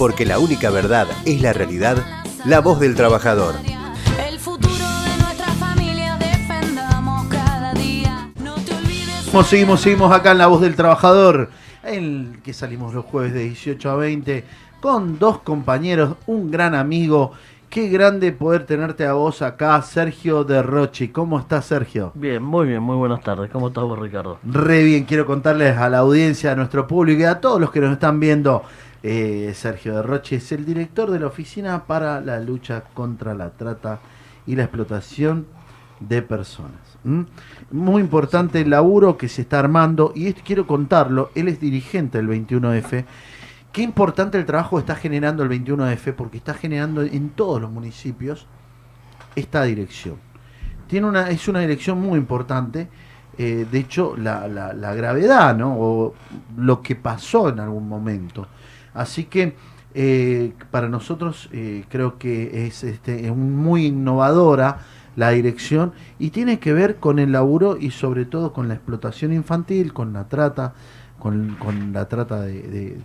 porque la única verdad es la realidad, la voz del trabajador. El futuro de nuestra familia defendamos cada día. No te olvides. Seguimos, seguimos, seguimos acá en La Voz del Trabajador, en el que salimos los jueves de 18 a 20, con dos compañeros, un gran amigo. Qué grande poder tenerte a vos acá, Sergio de Rochi. ¿Cómo estás, Sergio? Bien, muy bien, muy buenas tardes. ¿Cómo estás vos, Ricardo? Re bien, quiero contarles a la audiencia, a nuestro público y a todos los que nos están viendo. Eh, Sergio de Rochi es el director de la Oficina para la Lucha contra la Trata y la Explotación de Personas. Muy importante el laburo que se está armando y quiero contarlo, él es dirigente del 21F. Qué importante el trabajo que está generando el 21F porque está generando en todos los municipios esta dirección. Tiene una, es una dirección muy importante. eh, de hecho, la- la gravedad, ¿no? O lo que pasó en algún momento. Así que eh, para nosotros eh, creo que es este, es muy innovadora la dirección y tiene que ver con el laburo y sobre todo con la explotación infantil, con la trata, con, la trata de-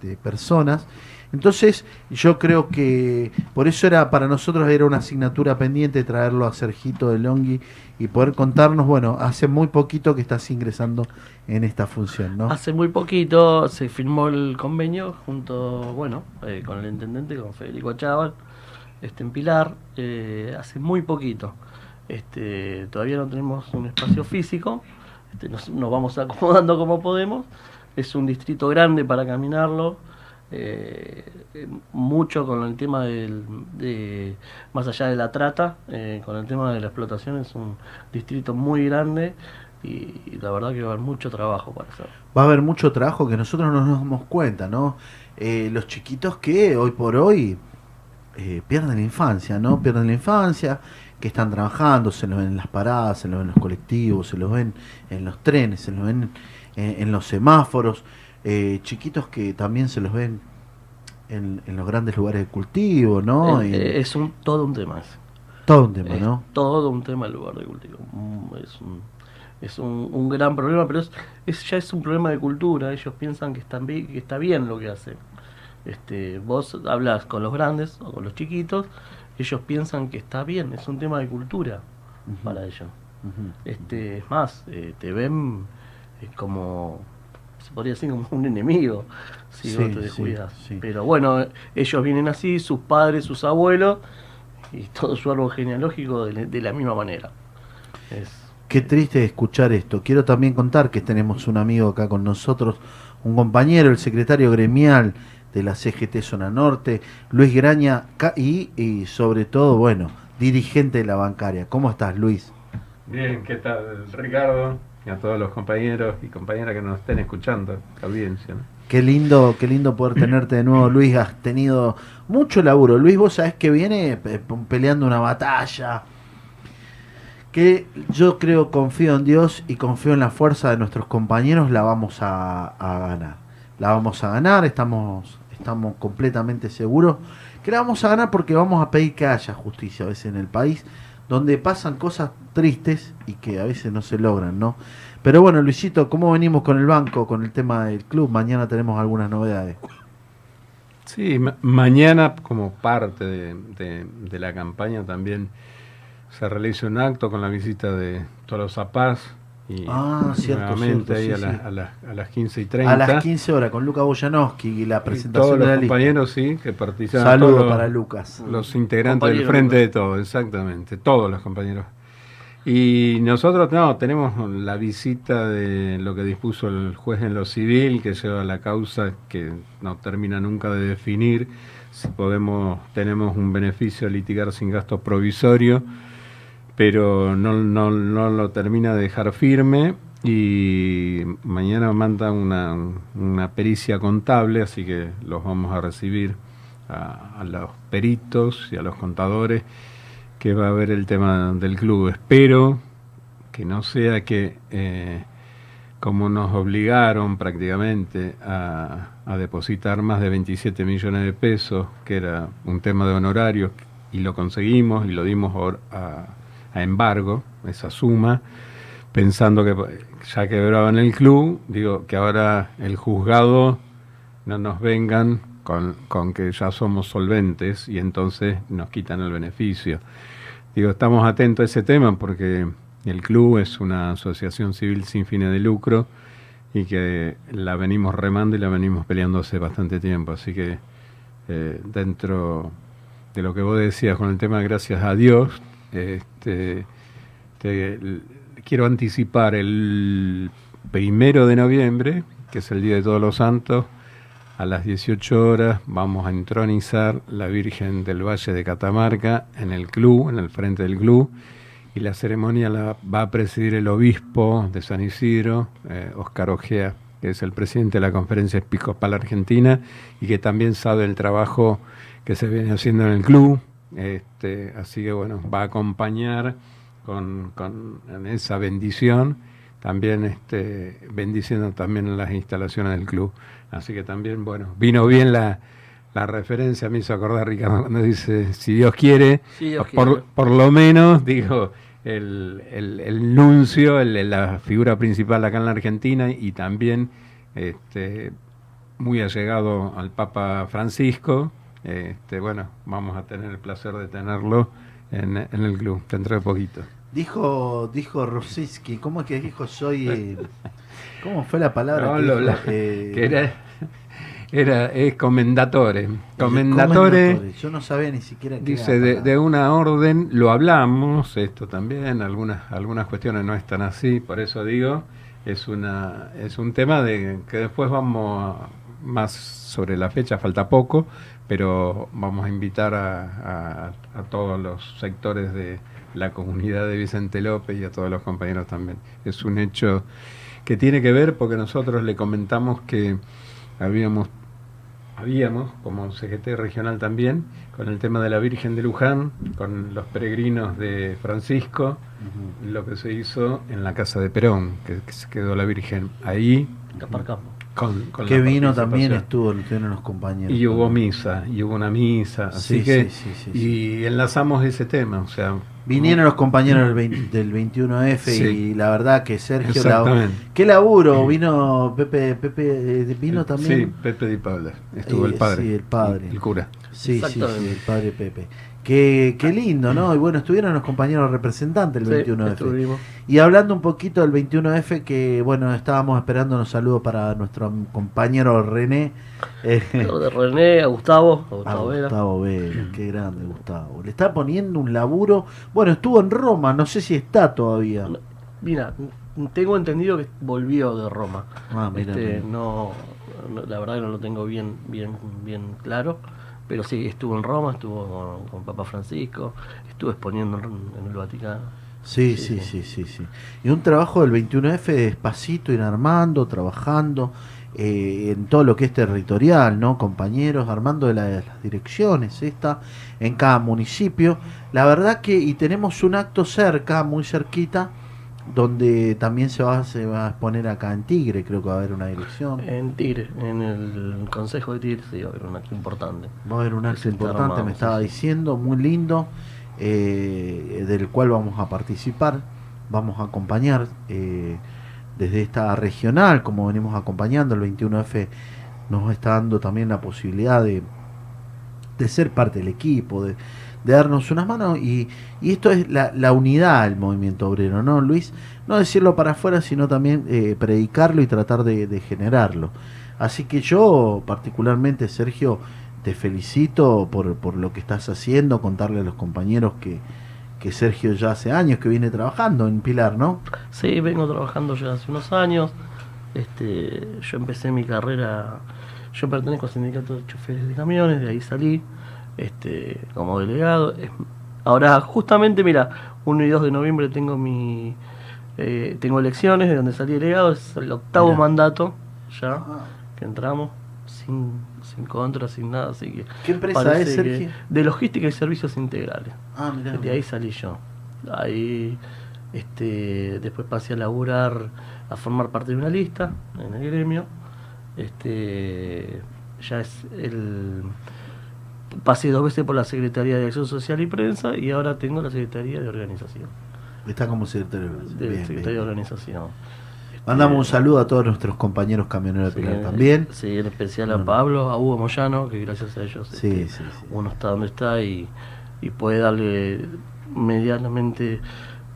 de personas. Entonces, yo creo que por eso era para nosotros era una asignatura pendiente traerlo a Sergito de Longhi y poder contarnos, bueno, hace muy poquito que estás ingresando en esta función, ¿no? Hace muy poquito se firmó el convenio junto, bueno, eh, con el intendente, con Federico Chaval, este, en Pilar, eh, hace muy poquito. Este, todavía no tenemos un espacio físico, este, nos vamos acomodando como podemos. Es un distrito grande para caminarlo, eh, eh, mucho con el tema del, de, más allá de la trata, eh, con el tema de la explotación, es un distrito muy grande y, la verdad que va a haber mucho trabajo para hacer. Va a haber mucho trabajo que nosotros no nos damos cuenta, ¿no? Eh, los chiquitos que hoy por hoy pierden la infancia, ¿no? Pierden la infancia, que están trabajando, se los ven en las paradas, se los ven en los colectivos, se los ven en los trenes, se los ven en, en los semáforos, eh, chiquitos que también se los ven en, en los grandes lugares de cultivo, ¿no? Eh, eh, es un, todo un tema todo un tema, Es ¿no? todo un tema el lugar de cultivo. Mm, Es un, es un, un gran problema, pero es, es- ya es un problema de cultura. Ellos piensan que, están que está bien lo que hacen. Este, vos hablas con los grandes o con los chiquitos, ellos piensan que está bien, es un tema de cultura para ellos. Este, es más, eh, te ven eh, como, se podría decir, como un enemigo si Sí, vos te descuidas. sí. Pero bueno, eh, ellos vienen así, sus padres, sus abuelos y todo su árbol genealógico de, la- de la misma manera. Es, Qué triste escuchar esto. Quiero también contar que tenemos un amigo acá con nosotros, un compañero, el secretario gremial de la CGT Zona Norte, Luis Graña, y, y sobre todo, bueno, dirigente de la bancaria. ¿Cómo estás, Luis? Bien, ¿qué tal, Ricardo? Y a todos los compañeros y compañeras que nos estén escuchando, la audiencia. ¿no? Qué lindo, qué lindo poder tenerte de nuevo, Luis. Has tenido mucho laburo. Luis, vos sabés que viene pe- peleando una batalla. Que yo creo, confío en Dios y confío en la fuerza de nuestros compañeros, la vamos a, a ganar. La vamos a ganar, estamos, estamos completamente seguros que la vamos a ganar porque vamos a pedir que haya justicia a veces en el país, donde pasan cosas tristes y que a veces no se logran, ¿no? Pero bueno, Luisito, ¿cómo venimos con el banco, con el tema del club? Mañana tenemos algunas novedades. Sí, ma- mañana como parte de, de- de la campaña también se realiza un acto con la visita de Tolosa Paz y Ah, cierto, nuevamente cierto, ahí sí, a, la- sí. a las- a las 15 y 30. A las 15 horas con Luca Boyanowski y la Y presentación todos de los la lista. compañeros, sí, que participan. Saludo todos los- para Lucas. Los integrantes del Frente Lucas. de Todo, exactamente, todos los compañeros. Y nosotros no, tenemos la visita de lo que dispuso el juez en lo civil, que lleva la causa que no termina nunca de definir si podemos, tenemos un beneficio de litigar sin gastos provisorios, pero no, no, no lo termina de dejar firme y mañana manda una, una pericia contable, así que los vamos a recibir a, los peritos y a los contadores que va a ver el tema del club. Espero que no sea que, eh, como nos obligaron prácticamente a, a depositar más de 27 millones de pesos, que era un tema de honorarios, y lo conseguimos y lo dimos a, a embargo, esa suma, pensando que ya quebraban el club, digo que ahora el juzgado no nos vengan con, con que ya somos solventes y entonces nos quitan el beneficio. Digo, estamos atentos a ese tema porque el club es una asociación civil sin fines de lucro y que la venimos remando y la venimos peleando hace bastante tiempo. Así que eh, dentro de lo que vos decías con el tema gracias a Dios, este, quiero anticipar el primero de noviembre, que es el Día de Todos los Santos, a las 18 horas vamos a entronizar la Virgen del Valle de Catamarca en el club, en el frente del club, y la ceremonia la va a presidir el obispo de San Isidro, eh, Oscar Ojea, que es el presidente de la Conferencia Episcopal Argentina y que también sabe el trabajo que se viene haciendo en el club. Este, así que bueno, va a acompañar con, con en esa bendición, también este, bendiciendo también las instalaciones del club. Así que también, bueno, vino bien la, la referencia, me hizo acordar Ricardo cuando dice, si Dios quiere, Dios por, quiere. por lo menos, digo, el, el, el nuncio, el- la figura principal acá en la Argentina y también este, muy allegado al Papa Francisco. Este, bueno, vamos a tener el placer de tenerlo en, en el club dentro de poquito. Dijo, dijo Rosiski, ¿cómo es que dijo soy? eh, ¿Cómo fue la palabra? No, que lo- dijo? la- Eh, que era, era es comendatore. Comendatore. comendatore. Yo no sabía ni siquiera qué Dice, era de una orden, lo hablamos, esto también, algunas, algunas cuestiones no están así, por eso digo, es, una, es un tema de que después vamos más sobre la fecha, falta poco, pero vamos a invitar a- a todos los sectores de la comunidad de Vicente López y a todos los compañeros también. Es un hecho que tiene que ver porque nosotros le comentamos que habíamos habíamos, como CGT regional también, con el tema de la Virgen de Luján, con los peregrinos de Francisco, lo que se hizo en la casa de Perón, que, que se quedó la Virgen ahí Aparcamos. Con, con Que vino también, estuvo, estuvieron los compañeros. Y hubo misa, y hubo una misa, así Sí, que sí, sí, sí, y enlazamos ese tema, o sea, Vinieron los compañeros del, 20 del 21F Sí. y la verdad que Sergio... la- Exactamente. ¿Qué laburo? Vino Pepe, Pepe eh, vino también. Sí, Pepe Di Paula, estuvo Eh, el padre, sí, el padre. el cura. Sí, sí, sí, el padre Pepe. Qué, qué lindo, ¿no? Y bueno, estuvieron los compañeros representantes del Sí, 21F. estuvimos. Y hablando un poquito del 21F, que bueno, estábamos esperando unos saludos para nuestro compañero René. eh, de René, a Gustavo, a a Gustavo Vera. Gustavo qué grande Gustavo. Le está poniendo un laburo. Bueno, estuvo en Roma, no sé si está todavía. No, Mira, tengo entendido que volvió de Roma. Ah, mira, Este, mira. no, no, la verdad que no lo tengo bien, bien, bien claro. Pero sí, estuvo en Roma, estuvo con, con Papa Francisco, estuvo exponiendo en, en el Vaticano. Sí, Sí, sí, sí, sí, sí. Y un trabajo del 21F despacito, ir armando, trabajando eh, en todo lo que es territorial, ¿no? Compañeros, armando de la- las direcciones, esta, en cada municipio. La verdad que, y tenemos un acto cerca, muy cerquita, donde también se va, se va a exponer acá en Tigre, creo que va a haber una dirección. En Tigre, en el Consejo de Tigre, sí, va a haber un acto importante. Va a haber un acto importante, armado, me sí, estaba diciendo, muy lindo, eh, del cual vamos a participar, vamos a acompañar eh, desde esta regional, como venimos acompañando, el 21F nos está dando también la posibilidad de, de ser parte del equipo, de, de darnos unas manos, y, y esto es la, la unidad del movimiento obrero, ¿no, Luis? No decirlo para afuera, sino también eh, predicarlo y tratar de, de generarlo. Así que yo, particularmente, Sergio, te felicito por, por lo que estás haciendo, contarle a los compañeros que, que Sergio ya hace años que viene trabajando en Pilar, ¿no? Sí, vengo trabajando ya hace unos años. Este, yo empecé mi carrera, yo pertenezco al sindicato de choferes de camiones, de ahí salí, este, como delegado. Ahora, justamente, mira, 1 y 2 de noviembre tengo mi eh, tengo elecciones de donde salí delegado, es el octavo Mirá. mandato ya que entramos sin, sin contra, sin nada, así que ¿Qué empresa es, que- Sergio? de logística y servicios integrales. Ah, mirá. De ahí salí yo. Ahí este, después pasé a laburar, a formar parte de una lista en el gremio. Este, ya es el. Pasé dos veces por la Secretaría de Acción Social y Prensa y ahora tengo la Secretaría de Organización. Está como secretario. De Bien, Secretaría de. Organización. Mandamos un saludo a todos nuestros compañeros camioneros de Pilar también. Sí, en especial a. Pablo, a Hugo Moyano, que gracias a ellos Sí, este, sí, uno está donde está y, y puede darle medianamente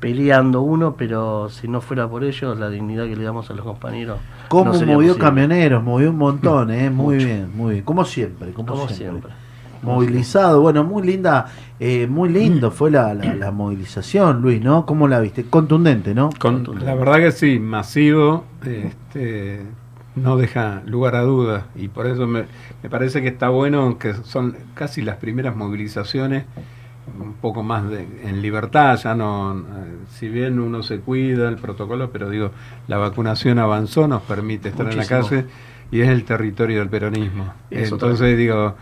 peleando uno, pero si no fuera por ellos, la dignidad que le damos a los compañeros. ¿Cómo no movió posible. camioneros? Movió un montón, ¿eh? Muy bien, muy bien. Como siempre, como, Como siempre. siempre. Movilizado, bueno, muy linda, eh, muy lindo fue la, la, la movilización, Luis, ¿no? ¿Cómo la viste? Contundente, ¿no? Con- la verdad que sí, masivo, este, no deja lugar a dudas y por eso me, me parece que está bueno que son casi las primeras movilizaciones un poco más de, en libertad, ya no, eh, si bien uno se cuida el protocolo, pero digo, la vacunación avanzó, nos permite estar en la calle y es el territorio del peronismo. Eso Entonces digo,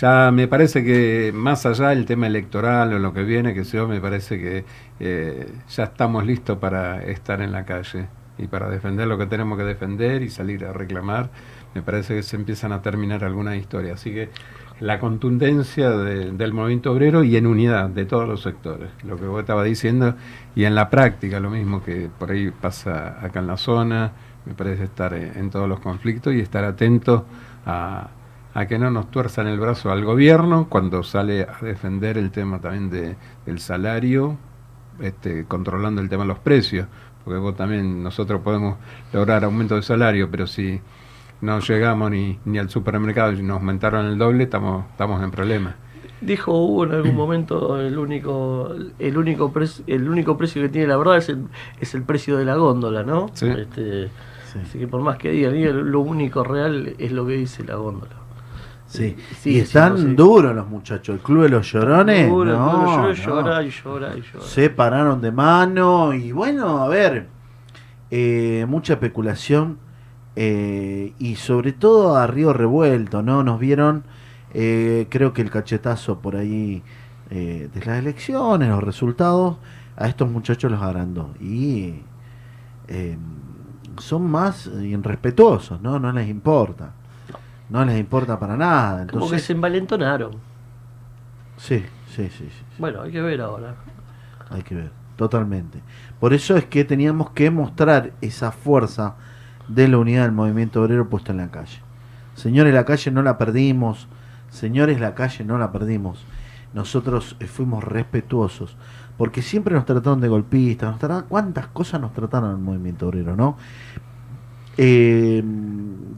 ya me parece que más allá del tema electoral o lo que viene, que yo, me parece que eh, ya estamos listos para estar en la calle y para defender lo que tenemos que defender y salir a reclamar. Me parece que se empiezan a terminar algunas historias. Así que la contundencia de- del movimiento obrero y en unidad de todos los sectores, lo que vos estabas diciendo, y en la práctica lo mismo que por ahí pasa acá en la zona, me parece estar en, en todos los conflictos y estar atento a, a que no nos tuerzan el brazo al gobierno cuando sale a defender el tema también de, del salario, este, controlando el tema de los precios, porque vos también, nosotros podemos lograr aumento de salario, pero si no llegamos ni, ni al supermercado y nos aumentaron el doble, estamos, estamos en problemas. Dijo Hugo en algún momento el único el único precio el único precio que tiene la verdad es el, es el precio de la góndola, ¿no? Sí. Este, Sí. Así que por más que digan, lo único real es lo que dice la góndola. Sí. Sí, y sí, están sí. duros los muchachos. El Club de los Llorones. No, y llora y llora. Se pararon de mano y bueno, a ver, eh, mucha especulación eh, y sobre todo a Río Revuelto, ¿no? Nos vieron, eh, creo que el cachetazo por ahí eh, de las elecciones, los resultados, a estos muchachos los agrandó y son más irrespetuosos, ¿no? No les importa. No les importa para nada. Como que Entonces, se envalentonaron. sí, sí, sí, sí. Bueno, hay que ver ahora. Hay que ver, totalmente. Por eso es que teníamos que mostrar esa fuerza de la unidad del movimiento obrero puesta en la calle. Señores, la calle no la perdimos. Señores, la calle no la perdimos. Nosotros eh, fuimos respetuosos. Porque siempre nos trataron de golpistas. Nos trataron, ¿Cuántas cosas nos trataron el movimiento obrero, no? Eh,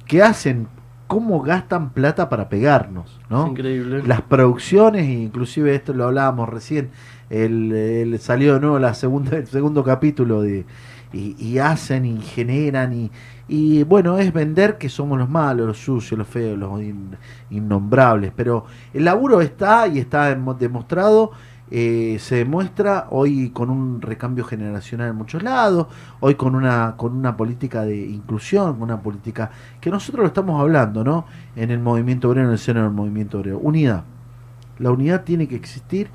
¿Qué hacen? ¿Cómo gastan plata para pegarnos? ¿no? Es increíble. las producciones, inclusive esto lo hablábamos recién, el, el- salió de nuevo la segunda, el segundo capítulo de y, y hacen y generan y, y bueno, es vender que somos los malos, los sucios, los feos, los in- innombrables, pero el laburo está y está demo- demostrado, eh, se demuestra hoy con un recambio generacional en muchos lados, hoy con una, con una política de inclusión, una política que nosotros lo estamos hablando, ¿no? En el movimiento obrero, en el seno del movimiento obrero. Unidad. La unidad tiene que existir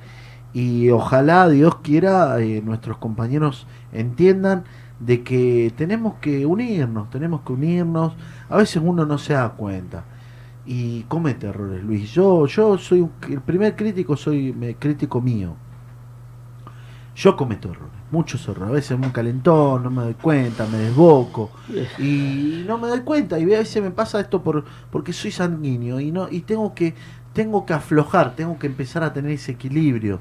y ojalá Dios quiera eh, nuestros compañeros entiendan de que tenemos que unirnos, tenemos que unirnos. A veces uno no se da cuenta y comete errores, Luis. Yo, yo soy un- el primer crítico, soy me- crítico mío. Yo cometo errores, muchos errores. A veces muy calentón, no me doy cuenta, me desboco y no me doy cuenta y a veces me pasa esto por porque soy sanguíneo y no y tengo que tengo que aflojar, tengo que empezar a tener ese equilibrio.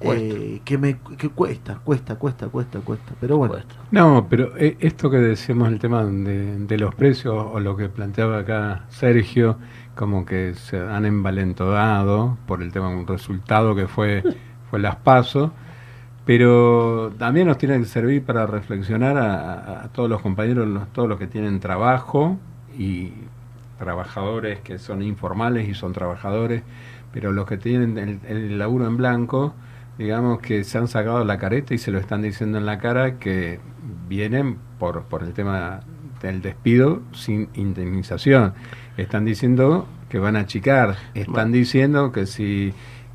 Eh, que me que cuesta, cuesta, cuesta, cuesta, cuesta. Pero bueno, Cuesta. No, pero eh, esto que decíamos, el tema de, de los precios, o lo que planteaba acá Sergio, como que se han envalentonado por el tema de un resultado que fue, fue las pasos, pero también nos tiene que servir para reflexionar a, a- a todos los compañeros, los- todos los que tienen trabajo y trabajadores que son informales y son trabajadores, pero los que tienen el, el laburo en blanco, digamos que se han sacado la careta y se lo están diciendo en la cara que vienen por, por el tema del despido sin indemnización. Están diciendo que van a achicar, están diciendo que si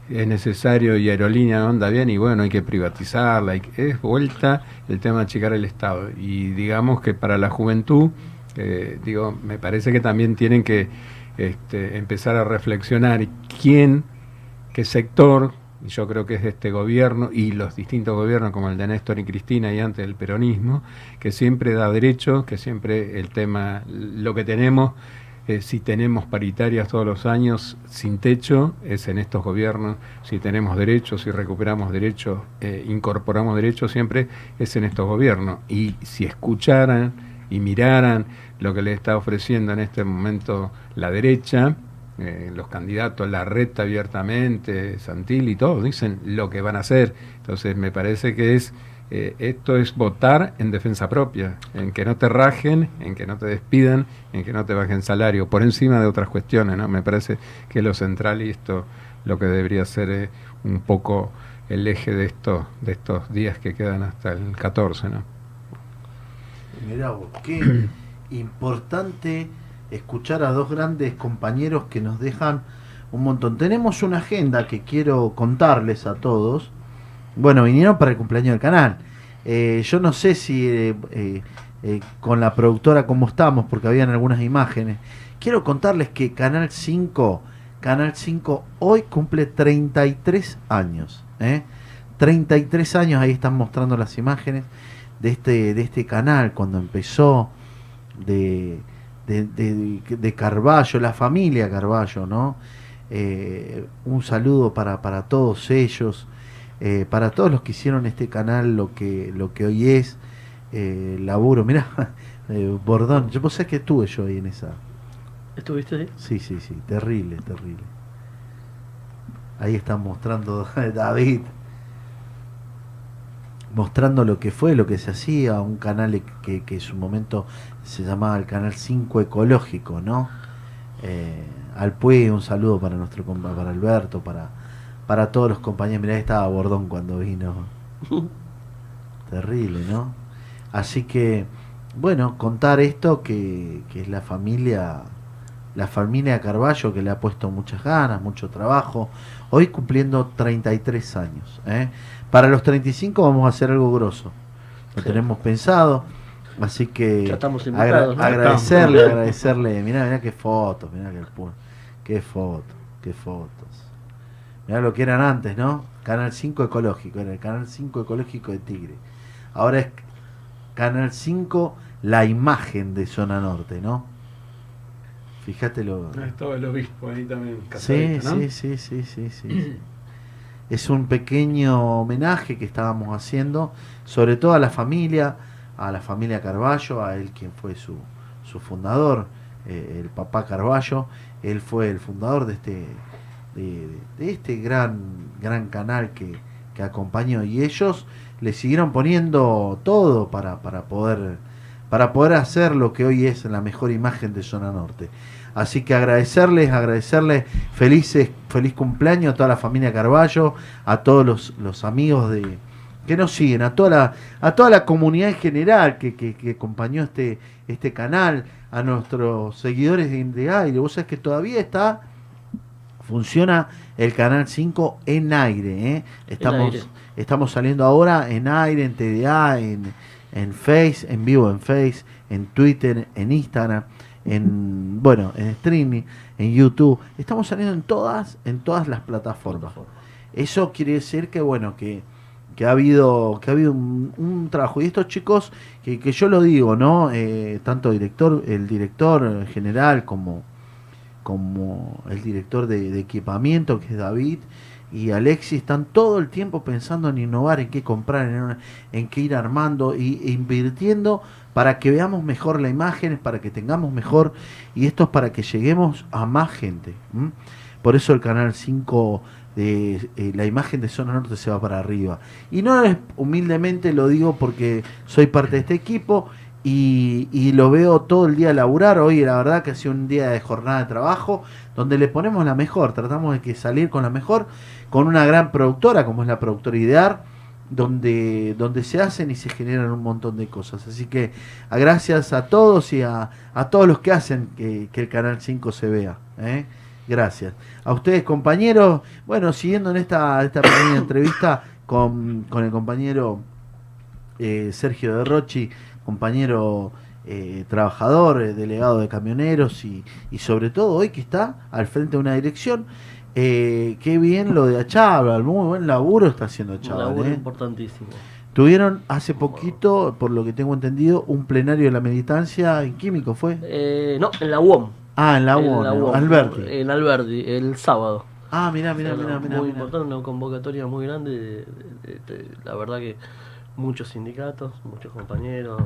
es necesario y aerolínea no anda bien y bueno, hay que privatizarla, hay que- es vuelta el tema de achicar el Estado. Y digamos que para la juventud, eh, digo, me parece que también tienen que este, empezar a reflexionar quién, qué sector yo creo que es de este gobierno y los distintos gobiernos como el de Néstor y Cristina y antes el peronismo, que siempre da derecho, que siempre el tema, lo que tenemos, eh, si tenemos paritarias todos los años sin techo, es en estos gobiernos, si tenemos derechos, si recuperamos derechos, eh, incorporamos derechos, siempre es en estos gobiernos. Y si escucharan y miraran lo que le está ofreciendo en este momento la derecha, eh, los candidatos, la reta abiertamente, Santilli, todos dicen lo que van a hacer. Entonces me parece que es eh, esto es votar en defensa propia, en que no te rajen, en que no te despidan, en que no te bajen salario, por encima de otras cuestiones, ¿no? Me parece que es lo central y esto lo que debería ser eh, un poco el eje de estos de estos días que quedan hasta el 14, ¿no? Mirá vos, qué importante escuchar a dos grandes compañeros que nos dejan un montón. Tenemos una agenda que quiero contarles a todos. Bueno, vinieron para el cumpleaños del canal. Eh, yo no sé si eh, eh, con la productora cómo estamos, porque habían algunas imágenes. Quiero contarles que Canal 5, Canal 5 hoy cumple 33 años. ¿eh? 33 años, ahí están mostrando las imágenes de este, de este canal, cuando empezó de, de, de, de Carballo, la familia Carballo, ¿no? Eh, un saludo para, para todos ellos, eh, para todos los que hicieron este canal lo que, lo que hoy es, eh, laburo, mirá, Bordón, yo sé que estuve yo ahí en esa, ¿Estuviste ahí? sí, sí, sí, terrible, terrible. Ahí están mostrando David, mostrando lo que fue, lo que se hacía, un canal que, que en su momento se llamaba el Canal 5 Ecológico, ¿no? Eh, al Pue, un saludo para nuestro compa- para Alberto, para, para todos los compañeros. Mirá, estaba Bordón cuando vino. Terrible, ¿no? Así que, bueno, contar esto que, que es la familia, la familia Carballo que le ha puesto muchas ganas, mucho trabajo. Hoy cumpliendo 33 años. ¿eh? Para los 35 vamos a hacer algo grosso. Lo Sí. tenemos pensado. Así que Ya estamos agra- agradecerle, Estamos. agradecerle. Mirá, mirá qué fotos, mirá qué, qué fotos, qué fotos. Mirá lo que eran antes, ¿no? Canal 5 ecológico, era el Canal 5 ecológico de Tigre. Ahora es Canal 5, la imagen de Zona Norte, ¿no? Fíjate lo... Estaba el obispo ahí también. Sí, casadito, ¿no? sí, sí, sí, sí, sí. Es un pequeño homenaje que estábamos haciendo, sobre todo a la familia, a la familia Carballo, a él quien fue su, su fundador, eh, el papá Carballo, él fue el fundador de este, de, de este gran, gran canal que, que acompañó y ellos le siguieron poniendo todo para, para poder para poder hacer lo que hoy es la mejor imagen de Zona Norte. Así que agradecerles, agradecerles felices, feliz cumpleaños a toda la familia Carballo, a todos los, los amigos de que nos siguen, a toda la, a toda la comunidad en general que, que, que acompañó este, este canal, a nuestros seguidores de, de aire. Vos sabés que todavía está, funciona el canal 5 en aire. ¿eh? Estamos, aire. estamos saliendo ahora en aire, en TDA, en, en Face, en vivo en Face, en Twitter, en Instagram, en bueno, en streaming, en YouTube. Estamos saliendo en todas, en todas las plataformas. Eso quiere decir que bueno, que, que ha habido, que ha habido un, un trabajo. Y estos chicos, que, que yo lo digo, ¿no? Eh, tanto director, el director general como, como el director de, equipamiento, que es David, y Alexis están todo el tiempo pensando en innovar, en qué comprar, en, en qué ir armando e invirtiendo para que veamos mejor la imagen, para que tengamos mejor, y esto es para que lleguemos a más gente. Por eso el canal 5 de eh, la imagen de Zona Norte se va para arriba. Y no es humildemente lo digo porque soy parte de este equipo y, y lo veo todo el día laburar. Hoy la verdad que ha sido un día de jornada de trabajo donde le ponemos la mejor, tratamos de que salir con la mejor, con una gran productora como es la productora Idear, donde, donde se hacen y se generan un montón de cosas. Así que a gracias a todos y a, a todos los que hacen que, que el Canal 5 se vea. ¿eh? Gracias. A ustedes compañeros, bueno, siguiendo en esta, esta pequeña entrevista con, con el compañero eh, Sergio de Rochi, compañero eh, trabajador, eh, delegado de camioneros y, y sobre todo hoy que está al frente de una dirección Eh, qué bien lo de Achával, muy buen laburo está haciendo Un Achával. laburo ¿eh? importantísimo. Tuvieron hace poquito, por lo que tengo entendido, un plenario de la militancia en químico, ¿fue? Eh, no, en la UOM. Ah, en la En UON, la UOM, Alberti. En Alberti, el sábado. Ah, mirá, mirá, mirá, mirá. muy mirá. importante, una convocatoria muy grande. de- de- de- la verdad que muchos sindicatos, muchos compañeros,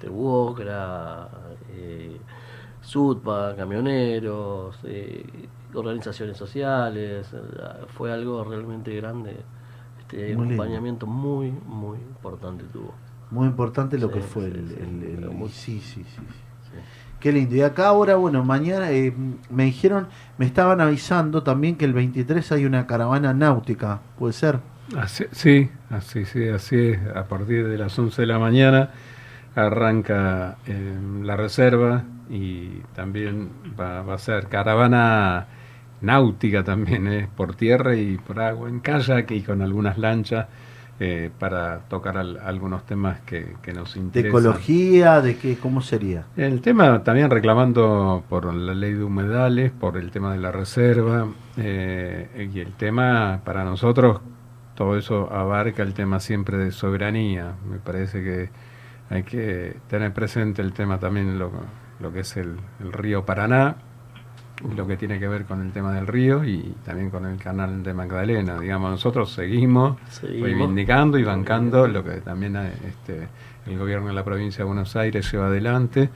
de UOCRA, eh, SUTPA, camioneros, eh, organizaciones sociales. eh, Fue algo realmente grande. Este Muy lindo. acompañamiento muy, muy importante tuvo. Muy importante lo Sí, que fue sí, el, sí, el- el- pero muy- sí, sí, sí, sí. Sí. Qué lindo. Y acá ahora, bueno, mañana eh, me dijeron, me estaban avisando también que el 23 hay una caravana náutica, ¿puede ser? Así- sí, así, sí, así es. A partir de las 11 de la mañana arranca eh, la reserva y también va, va a ser caravana náutica también, eh, por tierra y por agua, en kayak y con algunas lanchas eh, para tocar al- algunos temas que, que nos De interesan. ecología, de qué, cómo sería. El tema también reclamando por la ley de humedales, por el tema de la reserva, eh, y el tema para nosotros, todo eso abarca el tema siempre de soberanía. Me parece que hay que tener presente el tema también, lo, lo que es el, el río Paraná, y lo que tiene que ver con el tema del río y también con el canal de Magdalena. Digamos, nosotros seguimos Seguimos. reivindicando y bancando lo que también eh, este, el gobierno de la provincia de Buenos Aires lleva adelante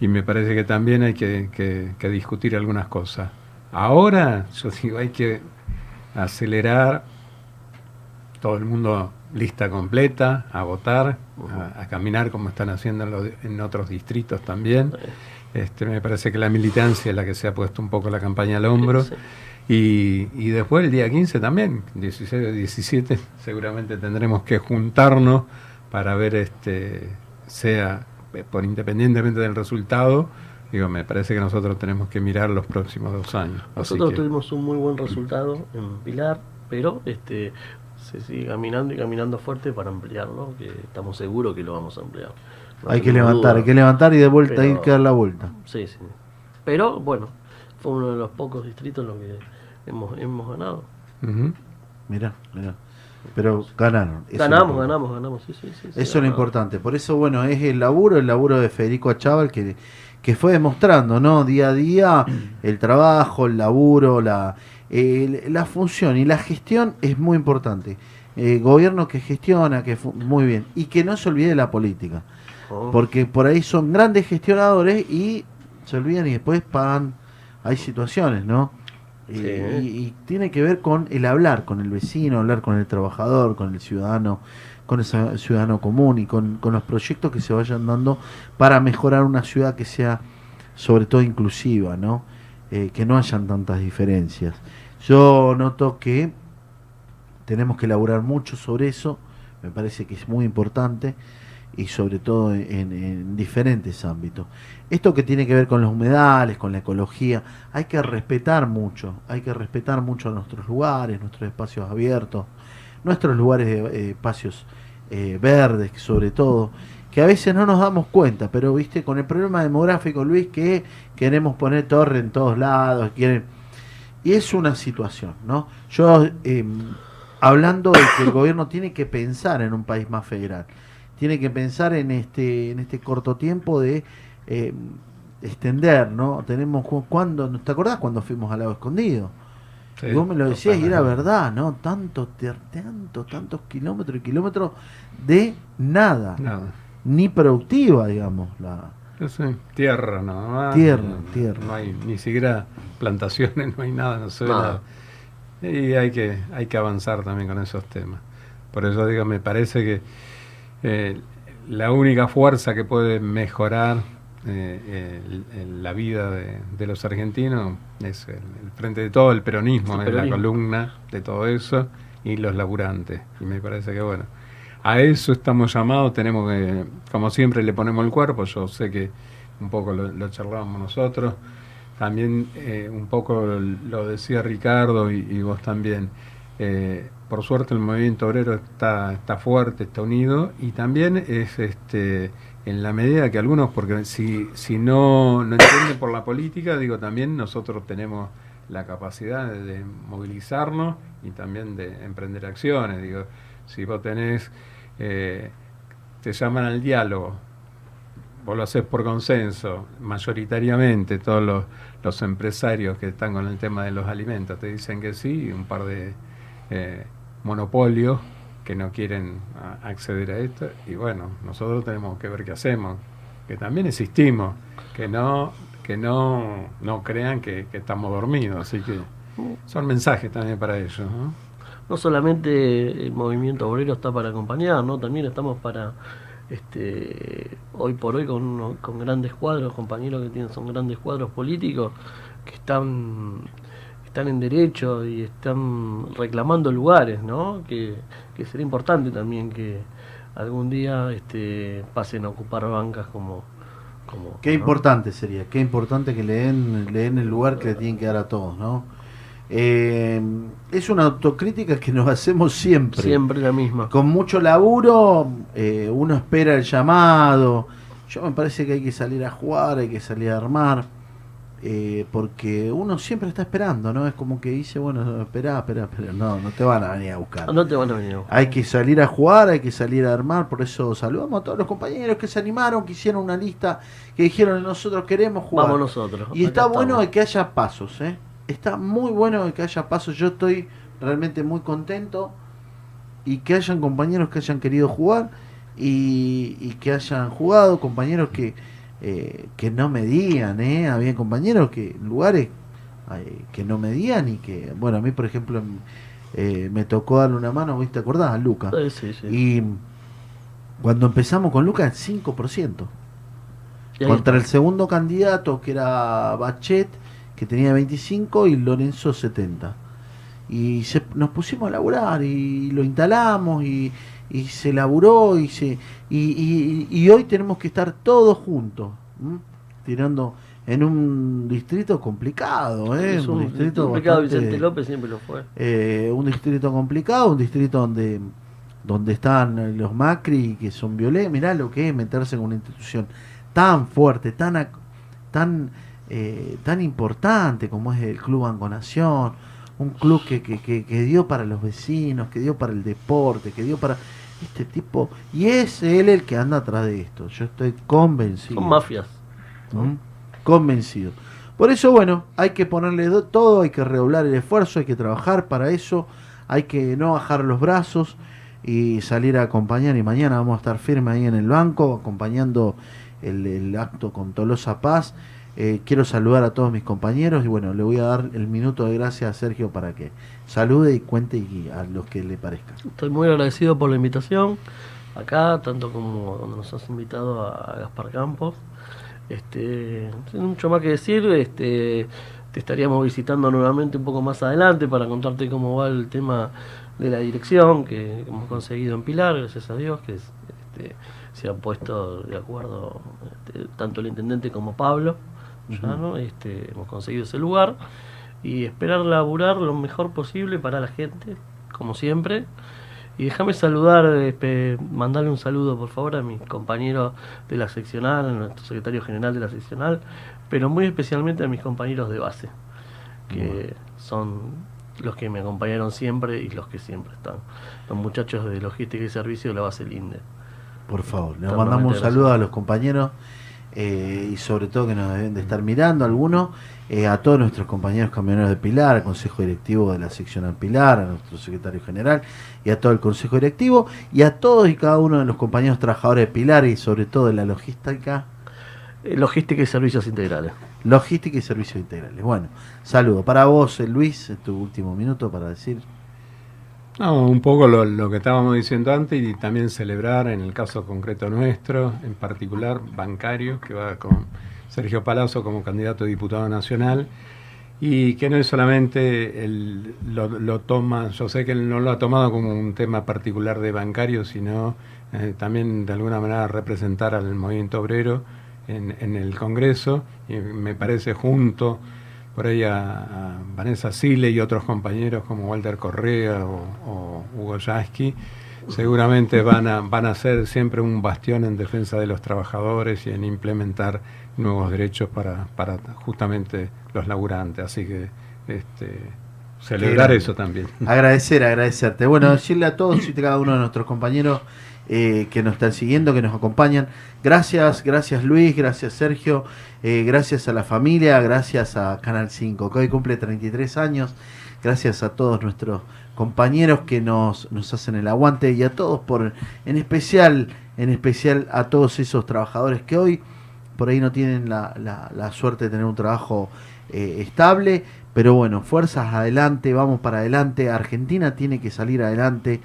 y me parece que también hay que, que- que discutir algunas cosas. Ahora, yo digo, hay que acelerar todo el mundo lista completa, a votar, a, a caminar como están haciendo en, los- en otros distritos también. Este, me parece que la militancia es la que se ha puesto un poco la campaña al hombro. Sí. Y, y después el día 15 también, 16 o 17, seguramente tendremos que juntarnos para ver, este sea eh, por independientemente del resultado, digo, me parece que nosotros tenemos que mirar los próximos dos años. Nosotros que- tuvimos un muy buen resultado en Pilar, pero este se sigue caminando y caminando fuerte para ampliarlo, que estamos seguros que lo vamos a ampliar. No hay que levantar, duda. hay que levantar y de vuelta Pero- ir que dar la vuelta. Sí, sí. Pero bueno, fue uno de los pocos distritos en los que hemos, hemos ganado. Ujú. Mirá, mirá. Pero ganaron. ganamos, ganamos, ganamos, sí, sí, sí. sí, Eso es lo importante. Por eso, bueno, es el laburo, el laburo de Federico Achával que, que fue demostrando, ¿no? Día a día, el trabajo, el laburo, la, el- la función y la gestión es muy importante. Eh, gobierno que gestiona, que muy bien. Y que no se olvide de la política. Oh, Porque por ahí son grandes gestionadores y se olvidan y después pagan. Hay situaciones, ¿no? Y- Sí. Y, y tiene que ver con el hablar con el vecino, hablar con el trabajador, con el ciudadano, con el ci- ciudadano común y con, con los proyectos que se vayan dando para mejorar una ciudad que sea sobre todo inclusiva, ¿no? Eh, que no hayan tantas diferencias. Yo noto que tenemos que elaborar mucho sobre eso, me parece que es muy importante y sobre todo en, en diferentes ámbitos. Esto que tiene que ver con los humedales, con la ecología, hay que respetar mucho, hay que respetar mucho nuestros lugares, nuestros espacios abiertos, nuestros lugares eh, espacios eh, verdes sobre todo, que a veces no nos damos cuenta, pero viste, con el problema demográfico, Luis, que queremos poner torre en todos lados, quieren... Y es una situación, ¿no? Yo, eh, hablando de que el gobierno tiene que pensar en un país más federal, tiene que pensar en este, en este corto tiempo de eh, extender, ¿no? Tenemos cu- cuando, ¿te acordás cuando fuimos al lago escondido? Sí, y vos me lo decías y era verdad, ¿no? Tantos, ter- tantos, tantos kilómetros y kilómetros de nada, Nada. ni productiva, digamos, la, Sé, tierra nada más. Tierra, no, tierra. No hay ni siquiera plantaciones, no hay nada, no se ve Nada. nada. Y hay que, hay que avanzar también con esos temas. Por eso digo, me parece que eh, la única fuerza que puede mejorar eh, el- el- la vida de, de los argentinos es el, el frente de todo, el peronismo, El es la columna de todo eso y los laburantes. Y me parece que bueno, a eso estamos llamados, tenemos que, como siempre le ponemos el cuerpo, yo sé que un poco lo, lo charlábamos nosotros, también eh, un poco lo decía Ricardo y, vos también, eh, por suerte el movimiento obrero está, está fuerte, está unido y también es este en la medida que algunos, porque si, si no, no entienden por la política, digo también nosotros tenemos la capacidad de, de movilizarnos y también de emprender acciones. Digo, si vos tenés, eh, te llaman al diálogo, vos lo haces por consenso, mayoritariamente todos los, los empresarios que están con el tema de los alimentos te dicen que sí, y un par de eh, monopolios que no quieren a- acceder a esto, y bueno, nosotros tenemos que ver qué hacemos, que también existimos, que no, que no, no crean que, que estamos dormidos, así que son mensajes también para ellos, ¿no? No solamente el movimiento obrero está para acompañar, ¿no? También estamos para este hoy por hoy con grandes cuadros, compañeros que tienen son grandes cuadros políticos que están están en derecho y están reclamando lugares, ¿no? Que, que sería importante también que algún día este pasen a ocupar bancas como como Qué ¿no? importante sería, qué importante que le den, le den el lugar que le tienen que dar a todos, ¿no? Eh, es una autocrítica que nos hacemos siempre. siempre la misma. Con mucho laburo, eh, uno espera el llamado. Yo me parece que hay que salir a jugar, hay que salir a armar, eh, porque uno siempre está esperando, ¿no? Es como que dice, bueno, espera, espera, espera. No, no te van a venir a buscar. No te van a venir. a buscar. Hay que salir a jugar, hay que salir a armar, por eso saludamos a todos los compañeros que se animaron, que hicieron una lista, que dijeron nosotros queremos jugar. Vamos nosotros. Y acá está bueno estamos. que haya pasos, ¿eh? Está muy bueno que haya pasos. Yo estoy realmente muy contento y que hayan compañeros que hayan querido jugar y, y que hayan jugado, compañeros que, eh, que no medían, ¿eh? Había compañeros que en lugares eh, que no medían y que, bueno, a mí por ejemplo eh, me tocó darle una mano, ¿viste? ¿Te acordás? A Luca. Sí, sí. Y cuando empezamos con Luca, el 5%. Y ahí Contra el segundo candidato, que era Bachet, que tenía 25, y Lorenzo 70. Y se- nos pusimos a laburar y lo instalamos y, y se laburó y, se, y, hoy tenemos que estar todos juntos, ¿m? tirando en un distrito complicado, ¿eh? Es un distrito complicado, bastante- Vicente López siempre lo fue. eh, un distrito complicado, un distrito donde donde están los Macri que son violentos. Mirá lo que es meterse en una institución tan fuerte, tan eh, tan importante como es el Club Banco Nación, un club que, que, que, que dio para los vecinos, que dio para el deporte, que dio para este tipo y es él el que anda atrás de esto. Yo estoy convencido. Son mafias. ¿Mm? Convencido. Por eso, bueno, hay que ponerle do- todo, hay que redoblar el esfuerzo, hay que trabajar para eso, hay que no bajar los brazos y salir a acompañar. Y mañana vamos a estar firmes ahí en el banco, acompañando el, el acto con Tolosa Paz. Eh, quiero saludar a todos mis compañeros y bueno, le voy a dar el minuto de gracia a Sergio para que salude y cuente y a los que le parezca. Estoy muy agradecido por la invitación acá, tanto como cuando nos has invitado a Gaspar Campos. Este, sin mucho más que decir, este, te estaríamos visitando nuevamente un poco más adelante para contarte cómo va el tema de la dirección que hemos conseguido en Pilar, gracias a Dios, que es, este, se han puesto de acuerdo este, tanto el intendente como Pablo. Ya, ¿no? Este, hemos conseguido ese lugar y esperar laburar lo mejor posible para la gente, como siempre. Y déjame saludar, este, mandarle un saludo por favor a mis compañeros de la seccional, a nuestro secretario general de la seccional, pero muy especialmente a mis compañeros de base, que son los que me acompañaron siempre y los que siempre están. Los muchachos de logística y servicio de la base Linde. Por favor, le mandamos un saludo a los compañeros eh, y sobre todo que nos deben de estar mirando algunos, eh, a todos nuestros compañeros camioneros de Pilar, al Consejo Directivo de la seccional Pilar, a nuestro secretario general y a todo el Consejo Directivo y a todos y cada uno de los compañeros trabajadores de Pilar y sobre todo de la logística, Eh, Logística y servicios integrales. logística y servicios integrales. Bueno, saludo para vos, Luis, tu último minuto para decir. No, un poco lo, lo que estábamos diciendo antes y también celebrar en el caso concreto nuestro, en particular bancario, que va con Sergio Palazzo como candidato a diputado nacional y que no es solamente el, lo, toma, yo sé que él no lo ha tomado como un tema particular de bancario, sino eh, también de alguna manera representar al movimiento obrero en, en el Congreso y me parece junto por ahí a, Vanessa Sile y otros compañeros como Walter Correa o, o Hugo Yasky, seguramente van a, van a ser siempre un bastión en defensa de los trabajadores y en implementar nuevos derechos para, para justamente los laburantes. Así que este, celebrar eso también. Agradecer, agradecerte. Bueno, decirle a todos y a cada uno de nuestros compañeros eh, que nos están siguiendo, que nos acompañan. Gracias, gracias Luis, gracias Sergio, eh, gracias a la familia, gracias a Canal 5, que hoy cumple 33 años. Gracias a todos nuestros compañeros que nos, nos hacen el aguante y a todos por, en especial, en especial a todos esos trabajadores que hoy por ahí no tienen la, la- la suerte de tener un trabajo eh, estable, pero bueno, fuerzas adelante, vamos para adelante, Argentina tiene que salir adelante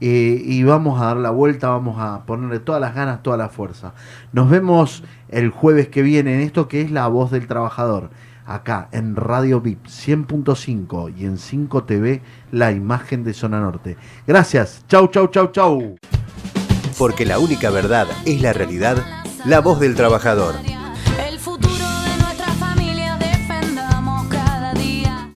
eh, y vamos a dar la vuelta, vamos a ponerle todas las ganas, toda la fuerza. Nos vemos el jueves que viene en esto que es La Voz del Trabajador, acá en Radio VIP 100.5 y en 5 TV, la imagen de Zona Norte. Gracias, chau, chau, chau, chau. Porque la única verdad es la realidad, la voz del trabajador.